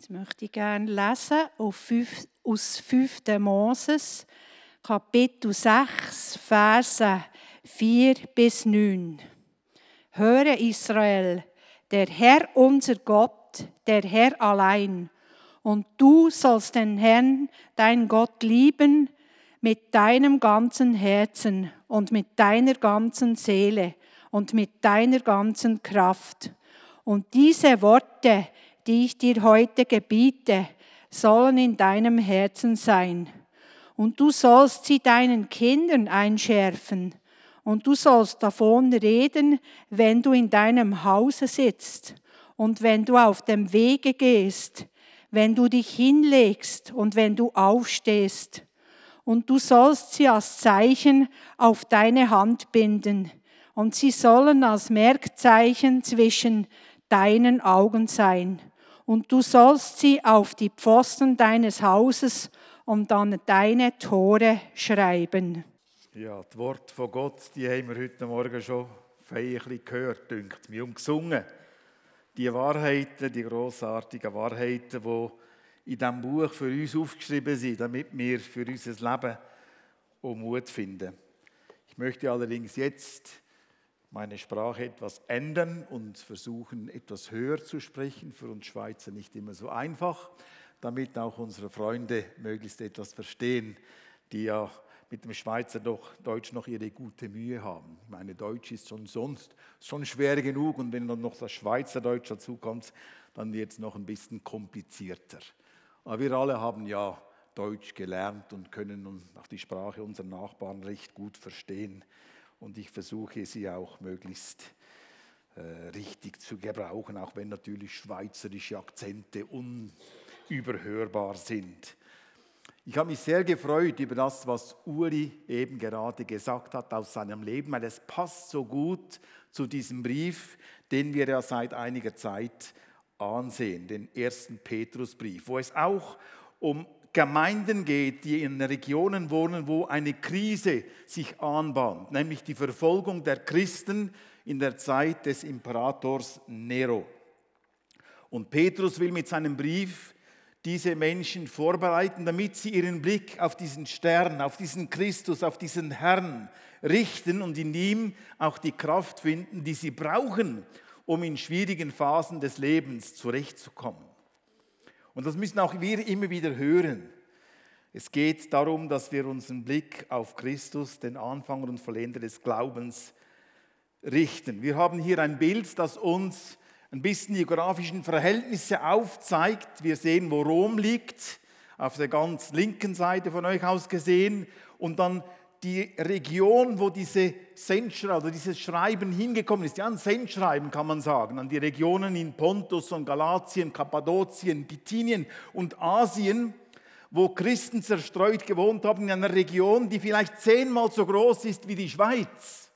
Jetzt möchte ich gerne lesen aus 5. Moses, Kapitel 6, Verse 4 bis 9. Höre Israel, der Herr unser Gott, der Herr allein. Und du sollst den Herrn, dein Gott, lieben mit deinem ganzen Herzen und mit deiner ganzen Seele und mit deiner ganzen Kraft. Und diese Worte, die ich dir heute gebiete, sollen in deinem Herzen sein. Und du sollst sie deinen Kindern einschärfen. Und du sollst davon reden, wenn du in deinem Hause sitzt und wenn du auf dem Wege gehst, wenn du dich hinlegst und wenn du aufstehst. Und du sollst sie als Zeichen auf deine Hand binden. Und sie sollen als Merkzeichen zwischen deinen Augen sein und du sollst sie auf die Pfosten deines Hauses und an deine Tore schreiben. Ja, das Wort von Gott, die haben wir heute Morgen schon feierlich gehört, dünkt mir, und gesungen. Die Wahrheiten, die großartigen Wahrheiten, die in diesem Buch für uns aufgeschrieben sind, damit wir für unser Leben auch Mut finden. Ich möchte allerdings jetzt meine Sprache etwas ändern und versuchen, etwas höher zu sprechen. Für uns Schweizer nicht immer so einfach, damit auch unsere Freunde möglichst etwas verstehen, die ja mit dem Schweizer doch, Deutsch noch ihre gute Mühe haben. Ich meine, Deutsch ist schon sonst schon schwer genug und wenn dann noch das Schweizerdeutsch dazu kommt, dann wird es noch ein bisschen komplizierter. Aber wir alle haben ja Deutsch gelernt und können auch die Sprache unserer Nachbarn recht gut verstehen und ich versuche sie auch möglichst äh, richtig zu gebrauchen, auch wenn natürlich schweizerische Akzente unüberhörbar sind. Ich habe mich sehr gefreut über das, was Uri eben gerade gesagt hat aus seinem Leben, weil es passt so gut zu diesem Brief, den wir ja seit einiger Zeit ansehen, den ersten Petrusbrief, wo es auch um Gemeinden geht, die in Regionen wohnen, wo eine Krise sich anbahnt, nämlich die Verfolgung der Christen in der Zeit des Imperators Nero. Und Petrus will mit seinem Brief diese Menschen vorbereiten, damit sie ihren Blick auf diesen Stern, auf diesen Christus, auf diesen Herrn richten und in ihm auch die Kraft finden, die sie brauchen, um in schwierigen Phasen des Lebens zurechtzukommen. Und das müssen auch wir immer wieder hören. Es geht darum, dass wir unseren Blick auf Christus, den Anfänger und Vollender des Glaubens, richten. Wir haben hier ein Bild, das uns ein bisschen die geografischen Verhältnisse aufzeigt. Wir sehen, wo Rom liegt, auf der ganz linken Seite von euch aus gesehen. Und dann die Region, wo diese Sendschreiben oder dieses Schreiben hingekommen ist, ja, ein Sendschreiben kann man sagen, an die Regionen in Pontus und Galatien, Kappadokien, Bithynien und Asien, wo Christen zerstreut gewohnt haben in einer Region, die vielleicht zehnmal so groß ist wie die Schweiz.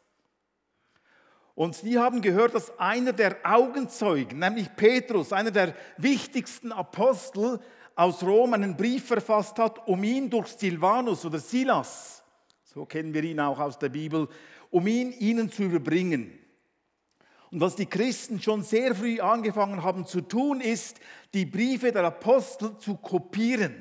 Und die haben gehört, dass einer der Augenzeugen, nämlich Petrus, einer der wichtigsten Apostel aus Rom, einen Brief verfasst hat, um ihn durch Silvanus oder Silas so kennen wir ihn auch aus der Bibel, um ihn ihnen zu überbringen. Und was die Christen schon sehr früh angefangen haben zu tun, ist, die Briefe der Apostel zu kopieren,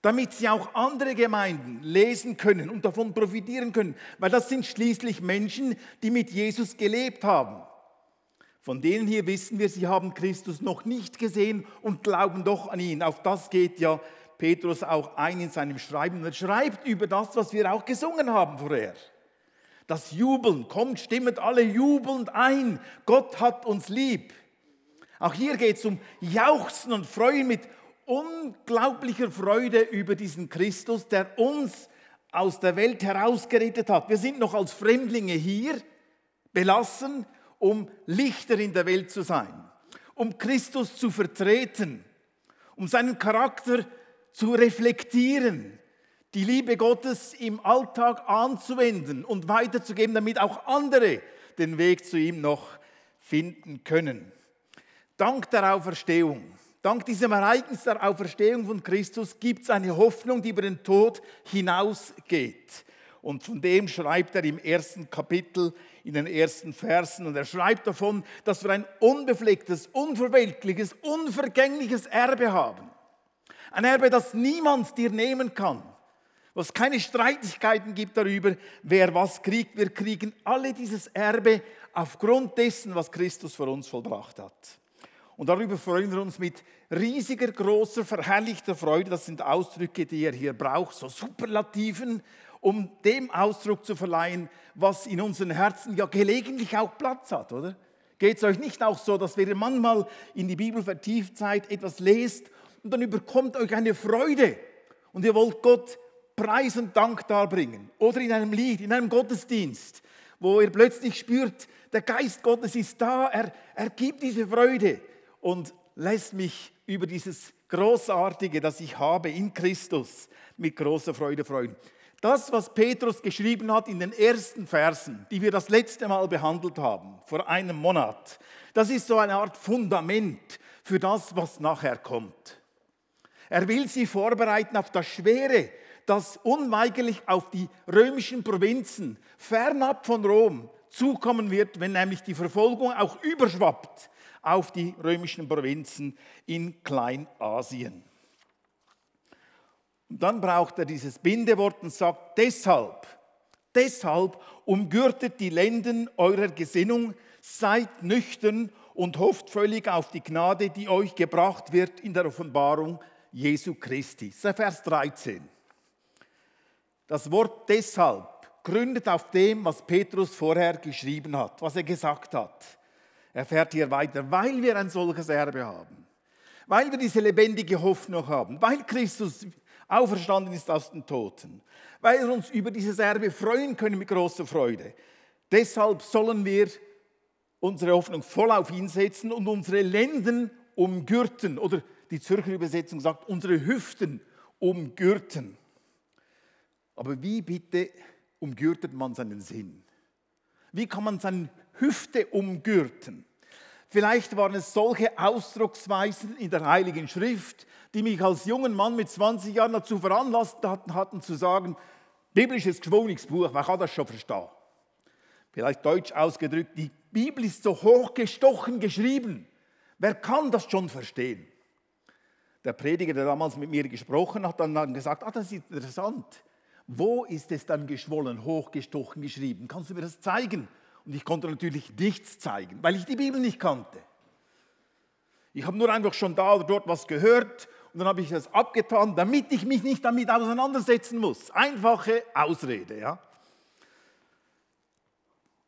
damit sie auch andere Gemeinden lesen können und davon profitieren können, weil das sind schließlich Menschen, die mit Jesus gelebt haben. Von denen hier wissen wir, sie haben Christus noch nicht gesehen und glauben doch an ihn. Auf das geht ja Petrus auch ein in seinem Schreiben. Er schreibt über das, was wir auch gesungen haben vorher. Das Jubeln, kommt, stimmt alle jubelnd ein. Gott hat uns lieb. Auch hier geht es um Jauchzen und Freuen mit unglaublicher Freude über diesen Christus, der uns aus der Welt herausgerettet hat. Wir sind noch als Fremdlinge hier, belassen, um Lichter in der Welt zu sein, um Christus zu vertreten, um seinen Charakter zu reflektieren, die Liebe Gottes im Alltag anzuwenden und weiterzugeben, damit auch andere den Weg zu ihm noch finden können. Dank der Auferstehung, dank diesem Ereignis der Auferstehung von Christus gibt es eine Hoffnung, die über den Tod hinausgeht. Und von dem schreibt er im ersten Kapitel, in den ersten Versen. Und er schreibt davon, dass wir ein unbeflecktes, unverweltliches, unvergängliches Erbe haben. Ein Erbe, das niemand dir nehmen kann. Wo es keine Streitigkeiten gibt darüber, wer was kriegt. Wir kriegen alle dieses Erbe aufgrund dessen, was Christus für uns vollbracht hat. Und darüber freuen wir uns mit riesiger, großer, verherrlichter Freude. Das sind Ausdrücke, die er hier braucht, so Superlativen, um dem Ausdruck zu verleihen, was in unseren Herzen ja gelegentlich auch Platz hat, oder? Geht es euch nicht auch so, dass wenn ihr manchmal in die Bibel vertieft seid, etwas lest und dann überkommt euch eine Freude und ihr wollt Gott Preis und Dank darbringen oder in einem Lied, in einem Gottesdienst, wo ihr plötzlich spürt, der Geist Gottes ist da, er, er gibt diese Freude und lässt mich über dieses Großartige, das ich habe in Christus, mit großer Freude freuen. Das, was Petrus geschrieben hat in den ersten Versen, die wir das letzte Mal behandelt haben, vor einem Monat, das ist so eine Art Fundament für das, was nachher kommt. Er will sie vorbereiten auf das Schwere, das unweigerlich auf die römischen Provinzen fernab von Rom zukommen wird, wenn nämlich die Verfolgung auch überschwappt auf die römischen Provinzen in Kleinasien. Und dann braucht er dieses Bindewort und sagt, deshalb, deshalb umgürtet die Lenden eurer Gesinnung, seid nüchtern und hofft völlig auf die Gnade, die euch gebracht wird in der Offenbarung Jesu Christi. Vers 13. Das Wort deshalb gründet auf dem, was Petrus vorher geschrieben hat, was er gesagt hat. Er fährt hier weiter, weil wir ein solches Erbe haben, weil wir diese lebendige Hoffnung haben, weil Christus auferstanden ist aus den Toten, weil wir uns über dieses Erbe freuen können mit großer Freude. Deshalb sollen wir unsere Hoffnung voll auf ihn setzen und unsere Lenden umgürten. Oder die Zürcher Übersetzung sagt, unsere Hüften umgürten. Aber wie bitte umgürtet man seinen Sinn? Wie kann man seine Hüfte umgürten? Vielleicht waren es solche Ausdrucksweisen in der Heiligen Schrift, die mich als jungen Mann mit 20 Jahren dazu veranlasst hatten, hatten zu sagen, biblisches geschwungenes Buch, wer kann das schon verstehen? Vielleicht deutsch ausgedrückt, die Bibel ist so hochgestochen geschrieben. Wer kann das schon verstehen? Der Prediger, der damals mit mir gesprochen hat, hat dann gesagt, ah, das ist interessant. Wo ist es dann geschwollen, hochgestochen geschrieben? Kannst du mir das zeigen? Und ich konnte natürlich nichts zeigen, weil ich die Bibel nicht kannte. Ich habe nur einfach schon da oder dort was gehört und dann habe ich das abgetan, damit ich mich nicht damit auseinandersetzen muss. Einfache Ausrede, ja.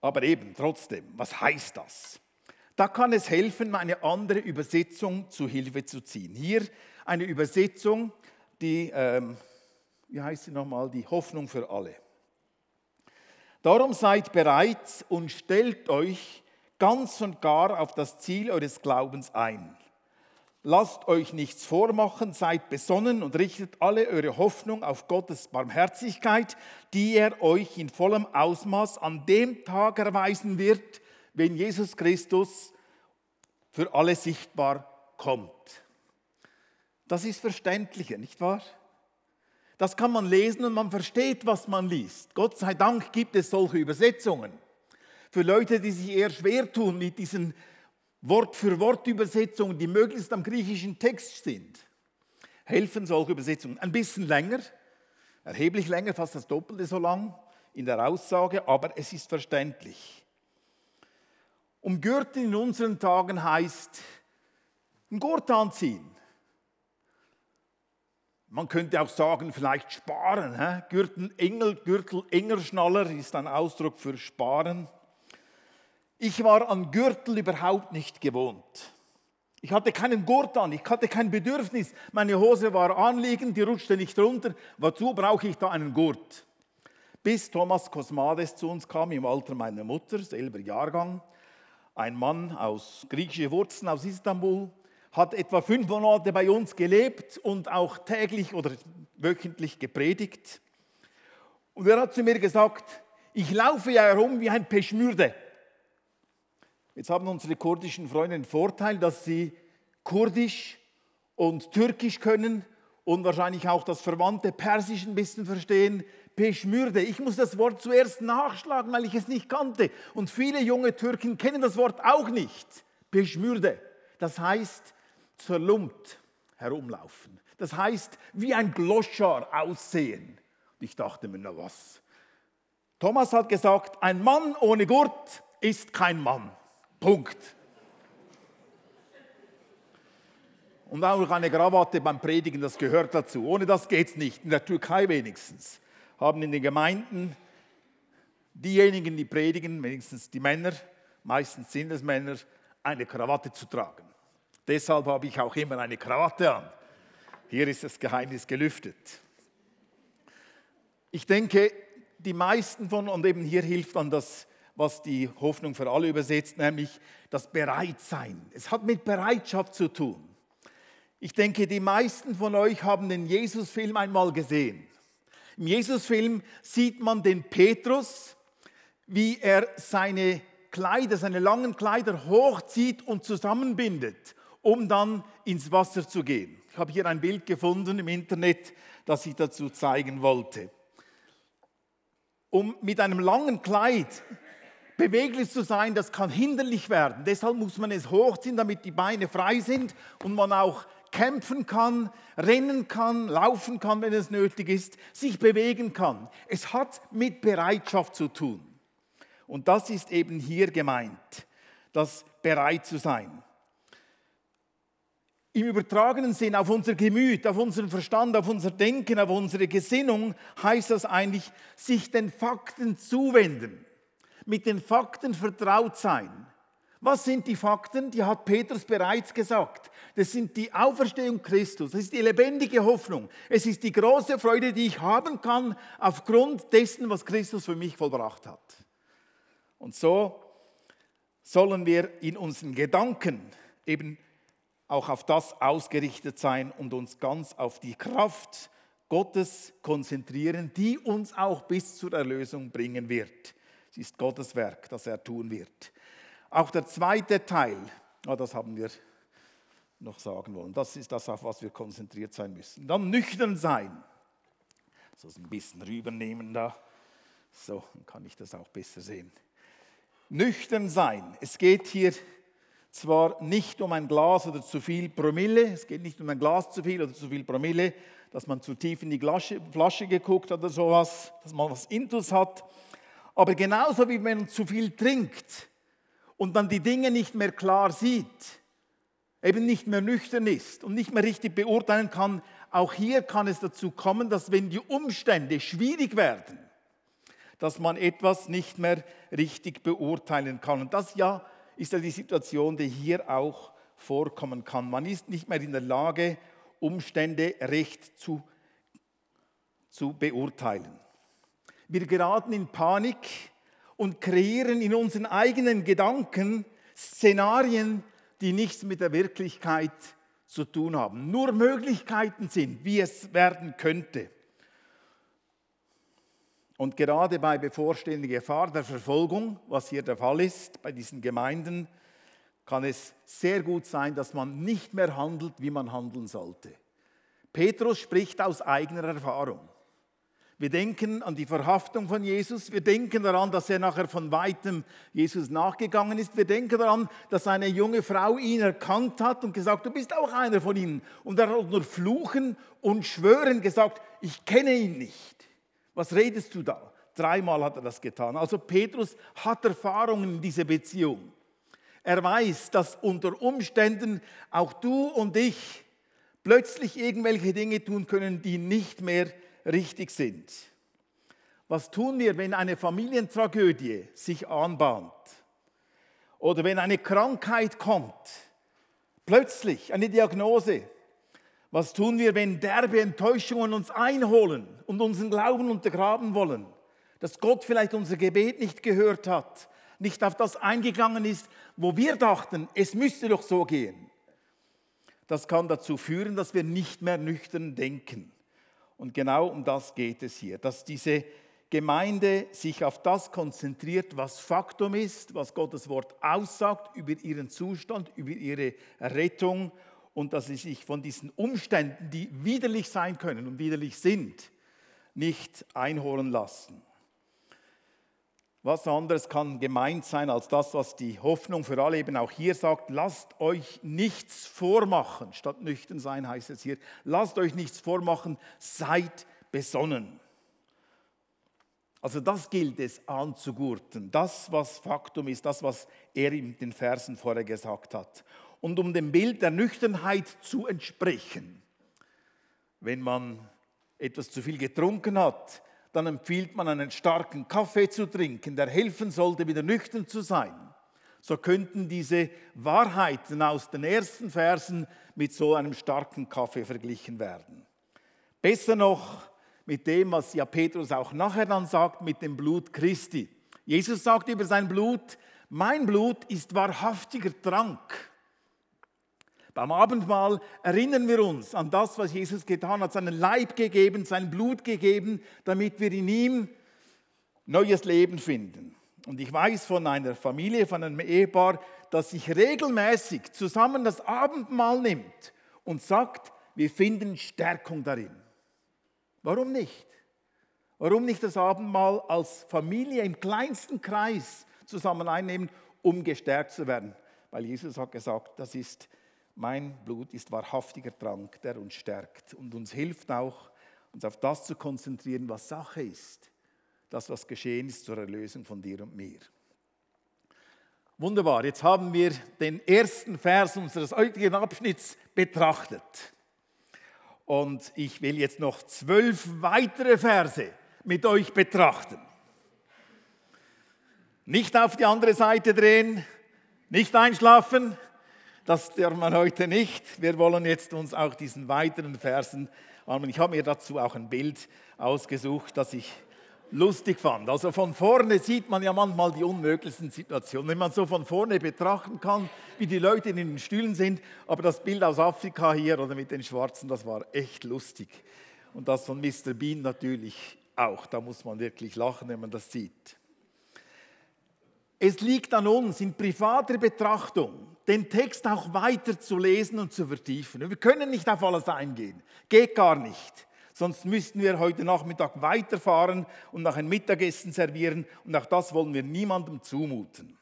Aber eben trotzdem, was heißt das? Da kann es helfen, eine andere Übersetzung zu Hilfe zu ziehen. Hier eine Übersetzung, die, ähm, wie heißt sie nochmal, die Hoffnung für alle. Darum seid bereit und stellt euch ganz und gar auf das Ziel eures Glaubens ein. Lasst euch nichts vormachen, seid besonnen und richtet alle eure Hoffnung auf Gottes Barmherzigkeit, die er euch in vollem Ausmaß an dem Tag erweisen wird, wenn Jesus Christus für alle sichtbar kommt. Das ist verständlicher, nicht wahr? Das kann man lesen und man versteht, was man liest. Gott sei Dank gibt es solche Übersetzungen. Für Leute, die sich eher schwer tun mit diesen Wort-für-Wort-Übersetzungen, die möglichst am griechischen Text sind, helfen solche Übersetzungen. Ein bisschen länger, erheblich länger, fast das Doppelte so lang in der Aussage, aber es ist verständlich. Umgürten in unseren Tagen heißt, einen Gurt anziehen. Man könnte auch sagen, vielleicht sparen. Hä? Gürtel, Engel, Gürtel, Engerschnaller ist ein Ausdruck für sparen. Ich war an Gürtel überhaupt nicht gewohnt. Ich hatte keinen Gurt an, ich hatte kein Bedürfnis. Meine Hose war anliegend, die rutschte nicht runter. Wozu brauche ich da einen Gurt? Bis Thomas Kosmades zu uns kam, im Alter meiner Mutter, selber Jahrgang. Ein Mann aus griechischen Wurzeln aus Istanbul, hat etwa fünf Monate bei uns gelebt und auch täglich oder wöchentlich gepredigt. Und er hat zu mir gesagt, ich laufe ja herum wie ein Peschmürde. Jetzt haben unsere kurdischen Freunde den Vorteil, dass sie Kurdisch und Türkisch können und wahrscheinlich auch das verwandte Persisch ein bisschen verstehen. Peschmürde. Ich muss das Wort zuerst nachschlagen, weil ich es nicht kannte. Und viele junge Türken kennen das Wort auch nicht. Peschmürde. Das heißt zerlumpt herumlaufen. Das heißt wie ein Gloschar aussehen. Und ich dachte mir, na was? Thomas hat gesagt, ein Mann ohne Gurt ist kein Mann. Punkt. Und auch eine Krawatte beim Predigen, das gehört dazu. Ohne das geht es nicht. In der Türkei wenigstens haben in den Gemeinden diejenigen, die predigen, wenigstens die Männer, meistens sind es Männer, eine Krawatte zu tragen. Deshalb habe ich auch immer eine Krawatte an. Hier ist das Geheimnis gelüftet. Ich denke, die meisten von, und eben hier hilft dann das, was die Hoffnung für alle übersetzt, nämlich das Bereitsein. Es hat mit Bereitschaft zu tun. Ich denke, die meisten von euch haben den Jesus-Film einmal gesehen. Im Jesus-Film sieht man den Petrus, wie er seine Kleider, seine langen Kleider hochzieht und zusammenbindet, um dann ins Wasser zu gehen. Ich habe hier ein Bild gefunden im Internet, das ich dazu zeigen wollte. Um mit einem langen Kleid beweglich zu sein, das kann hinderlich werden. Deshalb muss man es hochziehen, damit die Beine frei sind und man auch kämpfen kann, rennen kann, laufen kann, wenn es nötig ist, sich bewegen kann. Es hat mit Bereitschaft zu tun. Und das ist eben hier gemeint, das bereit zu sein. Im übertragenen Sinn auf unser Gemüt, auf unseren Verstand, auf unser Denken, auf unsere Gesinnung heißt das eigentlich, sich den Fakten zuwenden, mit den Fakten vertraut sein. Was sind die Fakten? Die hat Petrus bereits gesagt. Das sind die Auferstehung Christus. Das ist die lebendige Hoffnung. Es ist die große Freude, die ich haben kann aufgrund dessen, was Christus für mich vollbracht hat. Und so sollen wir in unseren Gedanken eben auch auf das ausgerichtet sein und uns ganz auf die Kraft Gottes konzentrieren, die uns auch bis zur Erlösung bringen wird. Es ist Gottes Werk, das er tun wird. Auch der zweite Teil, oh, das haben wir noch sagen wollen, das ist das, auf was wir konzentriert sein müssen. Dann nüchtern sein. So ein bisschen rübernehmen da. So, dann kann ich das auch besser sehen. Nüchtern sein. Es geht hier zwar nicht um ein Glas oder zu viel Promille, es geht nicht um ein Glas zu viel oder zu viel Promille, dass man zu tief in die Flasche geguckt hat oder sowas, dass man was Intus hat, aber genauso wie man zu viel trinkt, und dann die Dinge nicht mehr klar sieht, eben nicht mehr nüchtern ist und nicht mehr richtig beurteilen kann, auch hier kann es dazu kommen, dass wenn die Umstände schwierig werden, dass man etwas nicht mehr richtig beurteilen kann. Und das ja ist ja die Situation, die hier auch vorkommen kann. Man ist nicht mehr in der Lage, Umstände recht zu, zu beurteilen. Wir geraten in Panik, und kreieren in unseren eigenen Gedanken Szenarien, die nichts mit der Wirklichkeit zu tun haben. Nur Möglichkeiten sind, wie es werden könnte. Und gerade bei bevorstehender Gefahr der Verfolgung, was hier der Fall ist bei diesen Gemeinden, kann es sehr gut sein, dass man nicht mehr handelt, wie man handeln sollte. Petrus spricht aus eigener Erfahrung. Wir denken an die Verhaftung von Jesus. Wir denken daran, dass er nachher von weitem Jesus nachgegangen ist. Wir denken daran, dass eine junge Frau ihn erkannt hat und gesagt, du bist auch einer von ihnen. Und er hat nur fluchen und schwören gesagt, ich kenne ihn nicht. Was redest du da? Dreimal hat er das getan. Also Petrus hat Erfahrungen in dieser Beziehung. Er weiß, dass unter Umständen auch du und ich plötzlich irgendwelche Dinge tun können, die nicht mehr richtig sind. Was tun wir, wenn eine Familientragödie sich anbahnt? Oder wenn eine Krankheit kommt? Plötzlich eine Diagnose. Was tun wir, wenn derbe Enttäuschungen uns einholen und unseren Glauben untergraben wollen? Dass Gott vielleicht unser Gebet nicht gehört hat, nicht auf das eingegangen ist, wo wir dachten, es müsste doch so gehen. Das kann dazu führen, dass wir nicht mehr nüchtern denken. Und genau um das geht es hier, dass diese Gemeinde sich auf das konzentriert, was Faktum ist, was Gottes Wort aussagt über ihren Zustand, über ihre Rettung und dass sie sich von diesen Umständen, die widerlich sein können und widerlich sind, nicht einholen lassen. Was anderes kann gemeint sein als das, was die Hoffnung für alle eben auch hier sagt. Lasst euch nichts vormachen. Statt nüchtern sein heißt es hier, lasst euch nichts vormachen, seid besonnen. Also das gilt es anzugurten. Das, was Faktum ist, das, was er in den Versen vorher gesagt hat. Und um dem Bild der Nüchternheit zu entsprechen, wenn man etwas zu viel getrunken hat, dann empfiehlt man einen starken Kaffee zu trinken, der helfen sollte, wieder nüchtern zu sein. So könnten diese Wahrheiten aus den ersten Versen mit so einem starken Kaffee verglichen werden. Besser noch mit dem, was ja Petrus auch nachher dann sagt, mit dem Blut Christi. Jesus sagt über sein Blut, mein Blut ist wahrhaftiger Trank. Beim Abendmahl erinnern wir uns an das, was Jesus getan hat, seinen Leib gegeben, sein Blut gegeben, damit wir in ihm neues Leben finden. Und ich weiß von einer Familie, von einem Ehepaar, das sich regelmäßig zusammen das Abendmahl nimmt und sagt, wir finden Stärkung darin. Warum nicht? Warum nicht das Abendmahl als Familie im kleinsten Kreis zusammen einnehmen, um gestärkt zu werden? Weil Jesus hat gesagt, das ist mein Blut ist wahrhaftiger Trank, der uns stärkt und uns hilft auch, uns auf das zu konzentrieren, was Sache ist. Das, was geschehen ist zur Erlösung von dir und mir. Wunderbar, jetzt haben wir den ersten Vers unseres heutigen Abschnitts betrachtet. Und ich will jetzt noch zwölf weitere Verse mit euch betrachten. Nicht auf die andere Seite drehen, nicht einschlafen, das darf man heute nicht. Wir wollen jetzt uns auch diesen weiteren Versen anschauen. Ich habe mir dazu auch ein Bild ausgesucht, das ich lustig fand. Also von vorne sieht man ja manchmal die unmöglichsten Situationen. Wenn man so von vorne betrachten kann, wie die Leute in den Stühlen sind, aber das Bild aus Afrika hier oder mit den Schwarzen, das war echt lustig. Und das von Mr. Bean natürlich auch. Da muss man wirklich lachen, wenn man das sieht. Es liegt an uns in privater Betrachtung, den Text auch weiter zu lesen und zu vertiefen. Wir können nicht auf alles eingehen, geht gar nicht. Sonst müssten wir heute Nachmittag weiterfahren und nach ein Mittagessen servieren und auch das wollen wir niemandem zumuten.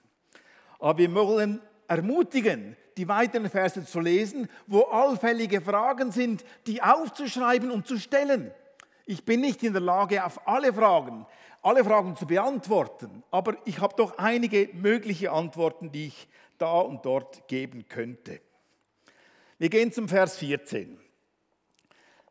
Aber wir wollen ermutigen, die weiteren Verse zu lesen, wo allfällige Fragen sind, die aufzuschreiben und zu stellen. Ich bin nicht in der Lage, auf alle Fragen, alle Fragen zu beantworten, aber ich habe doch einige mögliche Antworten, die ich da und dort geben könnte. Wir gehen zum Vers 14.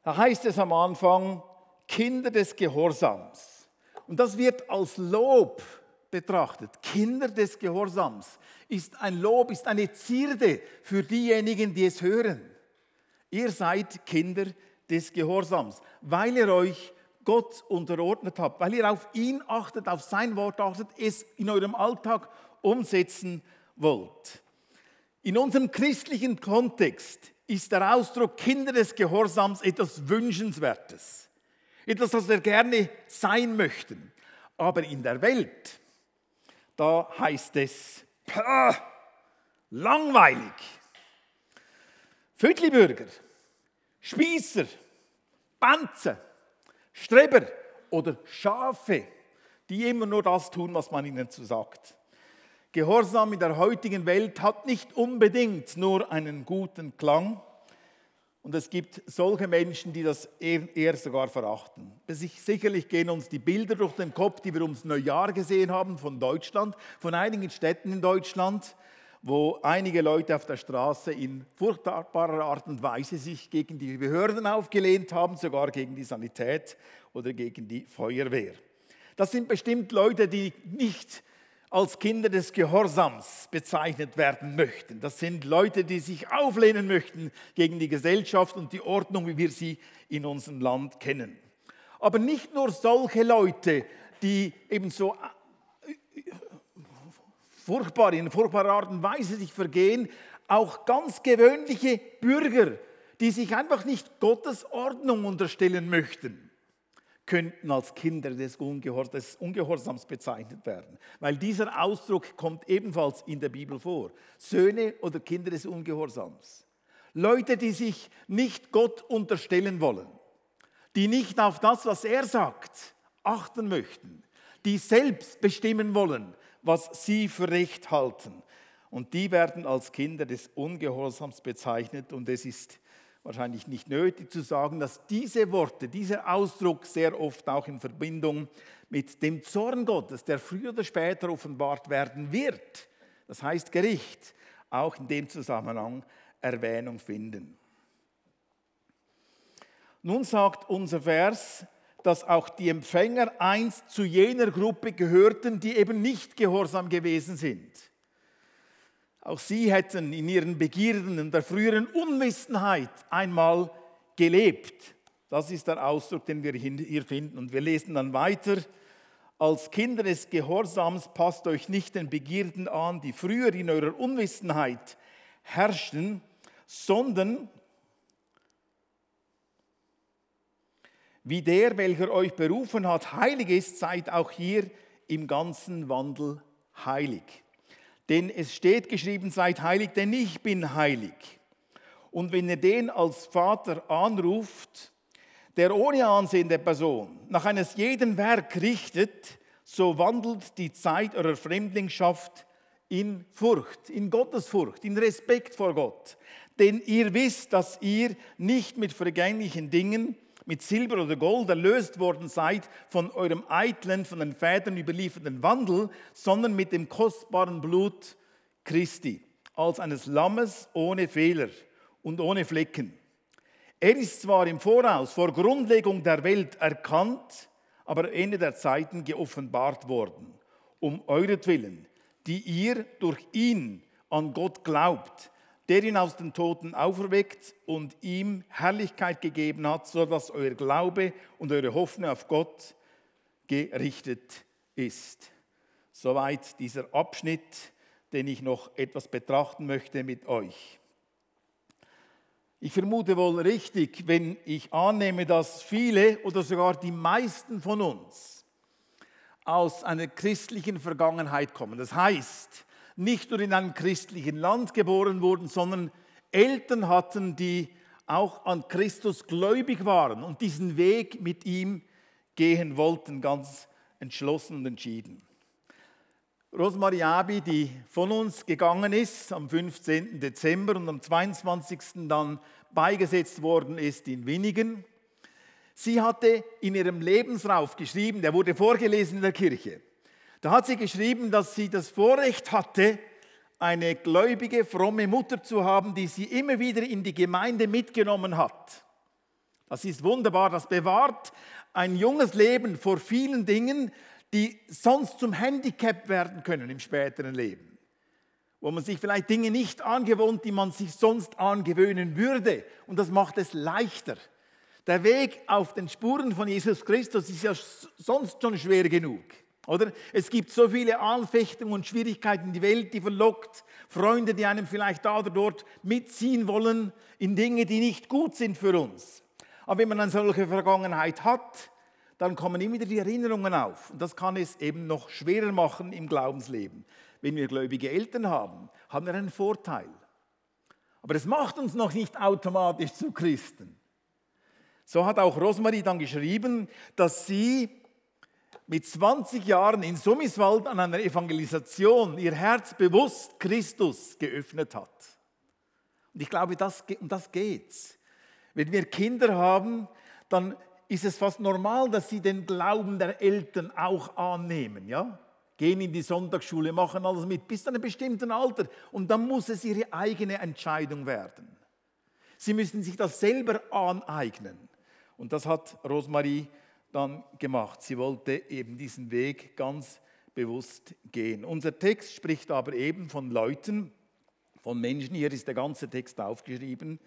Da heißt es am Anfang, Kinder des Gehorsams. Und das wird als Lob betrachtet. Kinder des Gehorsams ist ein Lob, ist eine Zierde für diejenigen, die es hören. Ihr seid Kinder des Gehorsams, weil ihr euch Gott unterordnet habt, weil ihr auf ihn achtet, auf sein Wort achtet, es in eurem Alltag umsetzen wollt. In unserem christlichen Kontext ist der Ausdruck Kinder des Gehorsams etwas Wünschenswertes, etwas, was wir gerne sein möchten. Aber in der Welt, da heißt es, pah, langweilig. Viertelbürger, Spießer, Panzer, Streber oder Schafe, die immer nur das tun, was man ihnen zu sagt. Gehorsam in der heutigen Welt hat nicht unbedingt nur einen guten Klang. Und es gibt solche Menschen, die das eher sogar verachten. Sicherlich gehen uns die Bilder durch den Kopf, die wir ums Neujahr gesehen haben von Deutschland, von einigen Städten in Deutschland, wo einige Leute auf der Straße in furchtbarer Art und Weise sich gegen die Behörden aufgelehnt haben, sogar gegen die Sanität oder gegen die Feuerwehr. Das sind bestimmt Leute, die nicht als Kinder des Gehorsams bezeichnet werden möchten. Das sind Leute, die sich auflehnen möchten gegen die Gesellschaft und die Ordnung, wie wir sie in unserem Land kennen. Aber nicht nur solche Leute, die eben so äh, furchtbar, in furchtbarer Art und Weise sich vergehen, auch ganz gewöhnliche Bürger, die sich einfach nicht Gottes Ordnung unterstellen möchten könnten als Kinder des, Ungehorsams bezeichnet werden. Weil dieser Ausdruck kommt ebenfalls in der Bibel vor. Söhne oder Kinder des Ungehorsams. Leute, die sich nicht Gott unterstellen wollen, die nicht auf das, was er sagt, achten möchten, die selbst bestimmen wollen, was sie für recht halten. Und die werden als Kinder des Ungehorsams bezeichnet. Und es ist wahrscheinlich nicht nötig zu sagen, dass diese Worte, dieser Ausdruck sehr oft auch in Verbindung mit dem Zorn Gottes, der früher oder später offenbart werden wird, das heißt Gericht, auch in dem Zusammenhang Erwähnung finden. Nun sagt unser Vers, dass auch die Empfänger einst zu jener Gruppe gehörten, die eben nicht gehorsam gewesen sind. Auch sie hätten in ihren Begierden und der früheren Unwissenheit einmal gelebt. Das ist der Ausdruck, den wir hier finden. Und wir lesen dann weiter. Als Kinder des Gehorsams passt euch nicht den Begierden an, die früher in eurer Unwissenheit herrschten, sondern wie der, welcher euch berufen hat, heilig ist, seid auch hier im ganzen Wandel heilig. Denn es steht geschrieben, seid heilig, denn ich bin heilig. Und wenn ihr den als Vater anruft, der ohne Ansehen der Person nach eines jeden Werk richtet, so wandelt die Zeit eurer Fremdlingschaft in Furcht, in Gottesfurcht, in Respekt vor Gott. Denn ihr wisst, dass ihr nicht mit vergänglichen Dingen, mit Silber oder Gold erlöst worden seid von eurem eitlen, von den Vätern überlieferten Wandel, sondern mit dem kostbaren Blut Christi, als eines Lammes ohne Fehler und ohne Flecken. Er ist zwar im Voraus vor Grundlegung der Welt erkannt, aber Ende der Zeiten geoffenbart worden, um euretwillen, die ihr durch ihn an Gott glaubt, der ihn aus den Toten auferweckt und ihm Herrlichkeit gegeben hat, sodass euer Glaube und eure Hoffnung auf Gott gerichtet ist. Soweit dieser Abschnitt, den ich noch etwas betrachten möchte mit euch. Ich vermute wohl richtig, wenn ich annehme, dass viele oder sogar die meisten von uns aus einer christlichen Vergangenheit kommen. Das heißt, nicht nur in einem christlichen Land geboren wurden, sondern Eltern hatten, die auch an Christus gläubig waren und diesen Weg mit ihm gehen wollten, ganz entschlossen und entschieden. Rosmarie Abi, die von uns gegangen ist am 15. Dezember und am 22. dann beigesetzt worden ist in Winnigen, sie hatte in ihrem Lebensrauf geschrieben, der wurde vorgelesen in der Kirche, da hat sie geschrieben, dass sie das Vorrecht hatte, eine gläubige, fromme Mutter zu haben, die sie immer wieder in die Gemeinde mitgenommen hat. Das ist wunderbar, das bewahrt ein junges Leben vor vielen Dingen, die sonst zum Handicap werden können im späteren Leben. Wo man sich vielleicht Dinge nicht angewohnt, die man sich sonst angewöhnen würde. Und das macht es leichter. Der Weg auf den Spuren von Jesus Christus ist ja sonst schon schwer genug. Oder? Es gibt so viele Anfechtungen und Schwierigkeiten, die Welt, die verlockt, Freunde, die einem vielleicht da oder dort mitziehen wollen in Dinge, die nicht gut sind für uns. Aber wenn man eine solche Vergangenheit hat, dann kommen immer wieder die Erinnerungen auf. Und das kann es eben noch schwerer machen im Glaubensleben. Wenn wir gläubige Eltern haben, haben wir einen Vorteil. Aber es macht uns noch nicht automatisch zu Christen. So hat auch Rosmarie dann geschrieben, dass sie mit 20 Jahren in Summiswald an einer Evangelisation ihr Herz bewusst Christus geöffnet hat. Und ich glaube, das, um das geht's. Wenn wir Kinder haben, dann ist es fast normal, dass sie den Glauben der Eltern auch annehmen, ja? Gehen in die Sonntagsschule, machen alles mit bis zu einem bestimmten Alter und dann muss es ihre eigene Entscheidung werden. Sie müssen sich das selber aneignen. Und das hat Rosmarie dann gemacht. Sie wollte eben diesen Weg ganz bewusst gehen. Unser Text spricht aber eben von Leuten, von Menschen, hier ist der ganze Text aufgeschrieben,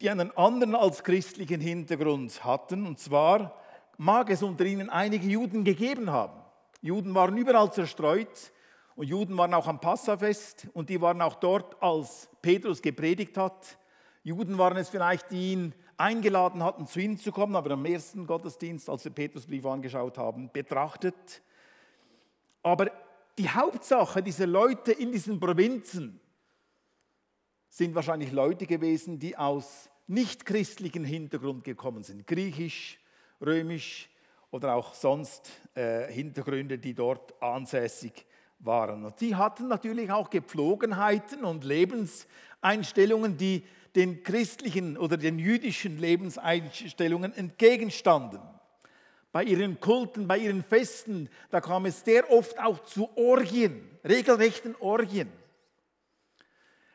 die einen anderen als christlichen Hintergrund hatten. Und zwar mag es unter ihnen einige Juden gegeben haben. Juden waren überall zerstreut und Juden waren auch am Passafest und die waren auch dort, als Petrus gepredigt hat. Juden waren es vielleicht, die ihn eingeladen hatten, zu ihnen zu kommen, aber am ersten Gottesdienst, als wir Petrusbrief angeschaut haben, betrachtet. Aber die Hauptsache dieser Leute in diesen Provinzen sind wahrscheinlich Leute gewesen, die aus nicht christlichen Hintergrund gekommen sind, griechisch, römisch oder auch sonst äh, Hintergründe, die dort ansässig waren. Und die hatten natürlich auch Gepflogenheiten und Lebenseinstellungen, die den christlichen oder den jüdischen Lebenseinstellungen entgegenstanden. Bei ihren Kulten, bei ihren Festen, da kam es sehr oft auch zu Orgien, regelrechten Orgien.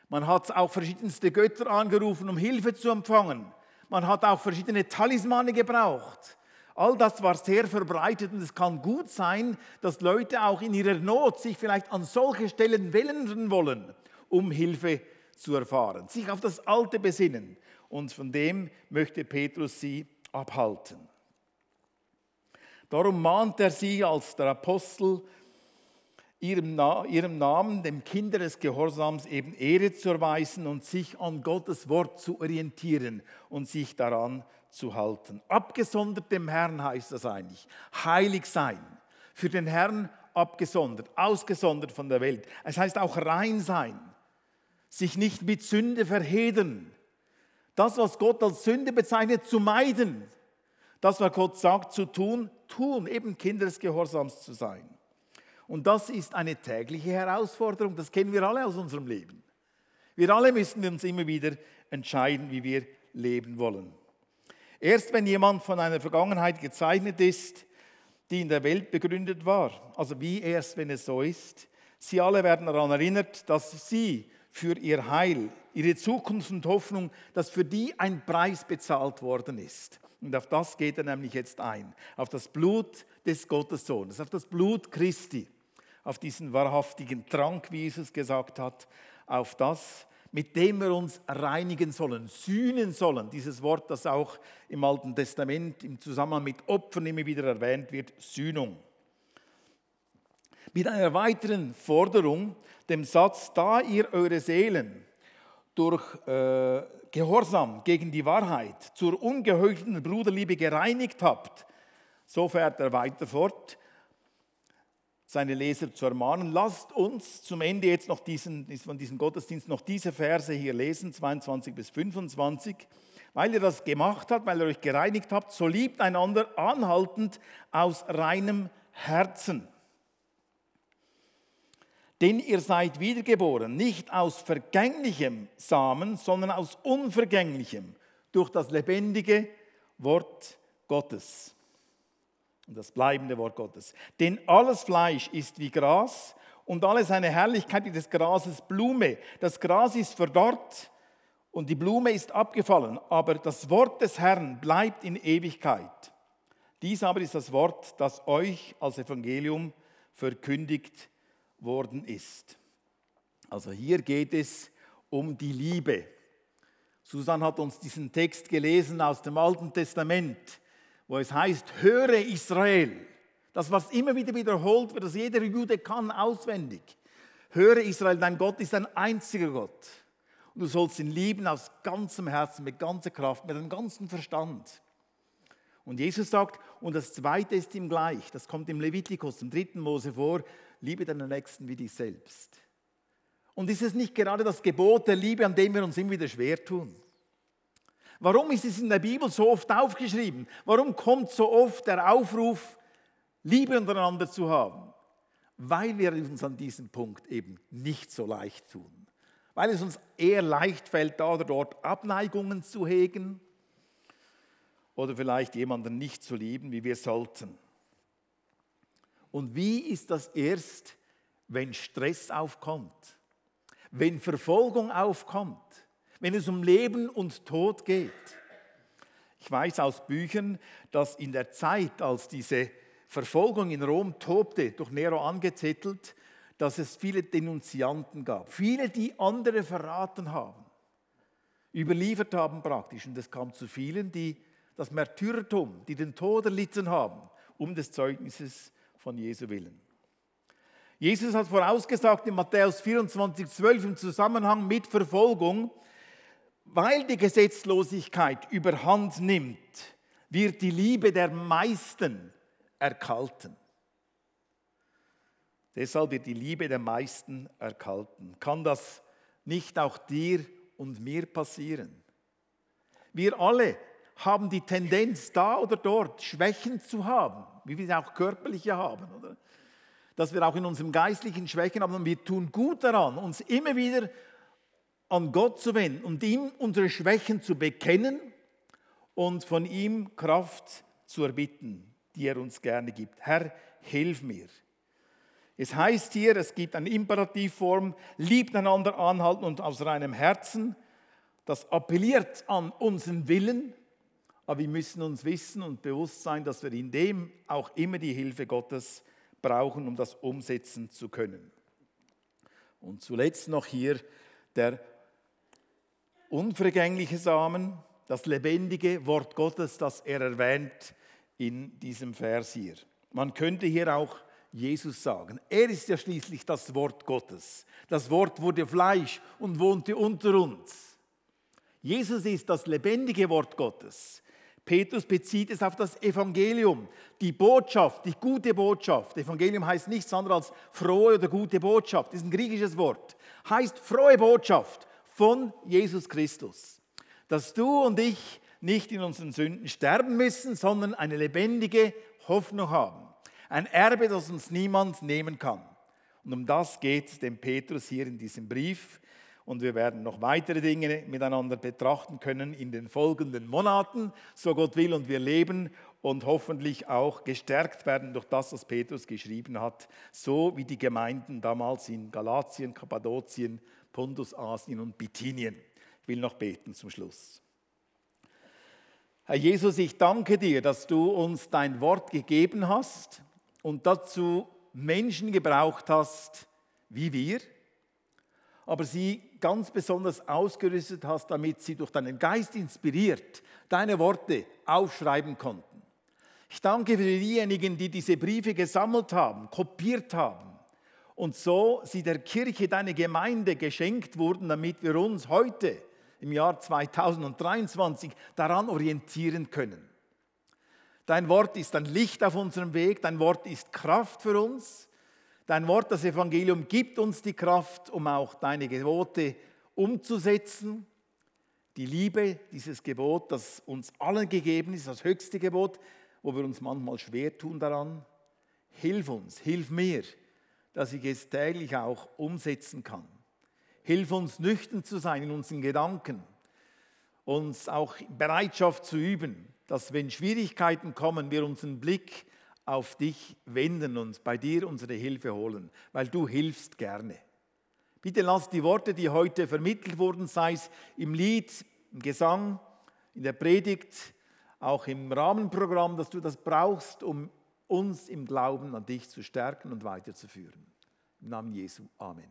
Man hat auch verschiedenste Götter angerufen, um Hilfe zu empfangen. Man hat auch verschiedene Talismane gebraucht. All das war sehr verbreitet und es kann gut sein, dass Leute auch in ihrer Not sich vielleicht an solche Stellen wenden wollen, um Hilfe zu erfahren, sich auf das Alte besinnen. Und von dem möchte Petrus sie abhalten. Darum mahnt er sie als der Apostel, ihrem, ihrem Namen, dem Kinder des Gehorsams, eben Ehre zu erweisen und sich an Gottes Wort zu orientieren und sich daran zu halten. Abgesondert dem Herrn heißt das eigentlich. Heilig sein. Für den Herrn abgesondert, ausgesondert von der Welt. Es heißt auch rein sein sich nicht mit Sünde verheden. Das, was Gott als Sünde bezeichnet, zu meiden. Das, was Gott sagt, zu tun, tun, eben Kinder zu sein. Und das ist eine tägliche Herausforderung, das kennen wir alle aus unserem Leben. Wir alle müssen uns immer wieder entscheiden, wie wir leben wollen. Erst wenn jemand von einer Vergangenheit gezeichnet ist, die in der Welt begründet war, also wie erst, wenn es so ist, sie alle werden daran erinnert, dass sie für ihr Heil, ihre Zukunft und Hoffnung, dass für die ein Preis bezahlt worden ist. Und auf das geht er nämlich jetzt ein. Auf das Blut des Gottessohnes, auf das Blut Christi, auf diesen wahrhaftigen Trank, wie Jesus gesagt hat, auf das, mit dem wir uns reinigen sollen, sühnen sollen. Dieses Wort, das auch im Alten Testament im Zusammenhang mit Opfern immer wieder erwähnt wird, Sühnung. Mit einer weiteren Forderung, dem Satz, da ihr eure Seelen durch äh, Gehorsam gegen die Wahrheit zur ungeheuchelten Bruderliebe gereinigt habt, so fährt er weiter fort, seine Leser zu ermahnen. Lasst uns zum Ende jetzt noch diesen, von diesem Gottesdienst noch diese Verse hier lesen, 22 bis 25. Weil ihr das gemacht habt, weil ihr euch gereinigt habt, so liebt einander anhaltend aus reinem Herzen. Denn ihr seid wiedergeboren, nicht aus vergänglichem Samen, sondern aus unvergänglichem, durch das lebendige Wort Gottes. Und das bleibende Wort Gottes. Denn alles Fleisch ist wie Gras und alle seine Herrlichkeit wie des Grases Blume. Das Gras ist verdorrt und die Blume ist abgefallen, aber das Wort des Herrn bleibt in Ewigkeit. Dies aber ist das Wort, das euch als Evangelium verkündigt worden ist. Also hier geht es um die Liebe. Susan hat uns diesen Text gelesen aus dem Alten Testament, wo es heißt, höre Israel. Das, was immer wieder wiederholt wird, das jeder Jude kann auswendig. Höre Israel, dein Gott ist ein einziger Gott. Und du sollst ihn lieben aus ganzem Herzen, mit ganzer Kraft, mit deinem ganzen Verstand. Und Jesus sagt, und das zweite ist ihm gleich, das kommt im Levitikus, im dritten Mose vor, liebe deinen Nächsten wie dich selbst. Und ist es nicht gerade das Gebot der Liebe, an dem wir uns immer wieder schwer tun? Warum ist es in der Bibel so oft aufgeschrieben? Warum kommt so oft der Aufruf, Liebe untereinander zu haben? Weil wir uns an diesem Punkt eben nicht so leicht tun. Weil es uns eher leicht fällt, da oder dort Abneigungen zu hegen oder vielleicht jemanden nicht zu lieben, wie wir sollten. Und wie ist das erst, wenn Stress aufkommt, wenn Verfolgung aufkommt, wenn es um Leben und Tod geht? Ich weiß aus Büchern, dass in der Zeit, als diese Verfolgung in Rom tobte, durch Nero angezettelt, dass es viele Denunzianten gab, viele, die andere verraten haben, überliefert haben praktisch. Und es kam zu vielen, die das Märtyrertum, die den Tod erlitten haben, um des Zeugnisses von Jesu willen. Jesus hat vorausgesagt in Matthäus 24, 12 im Zusammenhang mit Verfolgung, weil die Gesetzlosigkeit überhand nimmt, wird die Liebe der meisten erkalten. Deshalb wird die Liebe der meisten erkalten. Kann das nicht auch dir und mir passieren? Wir alle haben die Tendenz, da oder dort Schwächen zu haben, wie wir sie auch körperliche haben, oder? Dass wir auch in unserem geistlichen Schwächen haben und wir tun gut daran, uns immer wieder an Gott zu wenden und ihm unsere Schwächen zu bekennen und von ihm Kraft zu erbitten, die er uns gerne gibt. Herr, hilf mir. Es heißt hier, es gibt eine Imperativform, liebt einander anhalten und aus reinem Herzen. Das appelliert an unseren Willen, aber wir müssen uns wissen und bewusst sein, dass wir in dem auch immer die Hilfe Gottes brauchen, um das umsetzen zu können. Und zuletzt noch hier der unvergängliche Samen, das lebendige Wort Gottes, das er erwähnt in diesem Vers hier. Man könnte hier auch Jesus sagen. Er ist ja schließlich das Wort Gottes. Das Wort wurde Fleisch und wohnte unter uns. Jesus ist das lebendige Wort Gottes. Petrus bezieht es auf das Evangelium, die Botschaft, die gute Botschaft. Evangelium heißt nichts anderes als frohe oder gute Botschaft. Das ist ein griechisches Wort. Heißt frohe Botschaft von Jesus Christus. Dass du und ich nicht in unseren Sünden sterben müssen, sondern eine lebendige Hoffnung haben. Ein Erbe, das uns niemand nehmen kann. Und um das geht es dem Petrus hier in diesem Brief. Und wir werden noch weitere Dinge miteinander betrachten können in den folgenden Monaten, so Gott will und wir leben und hoffentlich auch gestärkt werden durch das, was Petrus geschrieben hat, so wie die Gemeinden damals in Galatien, Kappadokien, Pontus, Asien und Bithynien. Ich will noch beten zum Schluss. Herr Jesus, ich danke dir, dass du uns dein Wort gegeben hast und dazu Menschen gebraucht hast wie wir, aber sie ganz besonders ausgerüstet hast, damit sie durch deinen Geist inspiriert deine Worte aufschreiben konnten. Ich danke für diejenigen, die diese Briefe gesammelt haben, kopiert haben und so sie der Kirche, deine Gemeinde geschenkt wurden, damit wir uns heute im Jahr 2023 daran orientieren können. Dein Wort ist ein Licht auf unserem Weg, dein Wort ist Kraft für uns. Dein Wort, das Evangelium, gibt uns die Kraft, um auch deine Gebote umzusetzen. Die Liebe, dieses Gebot, das uns allen gegeben ist, das höchste Gebot, wo wir uns manchmal schwer tun daran. Hilf uns, hilf mir, dass ich es täglich auch umsetzen kann. Hilf uns, nüchtern zu sein in unseren Gedanken, uns auch Bereitschaft zu üben, dass wenn Schwierigkeiten kommen, wir unseren Blick auf dich wenden und bei dir unsere Hilfe holen, weil du hilfst gerne. Bitte lass die Worte, die heute vermittelt wurden, sei es im Lied, im Gesang, in der Predigt, auch im Rahmenprogramm, dass du das brauchst, um uns im Glauben an dich zu stärken und weiterzuführen. Im Namen Jesu. Amen.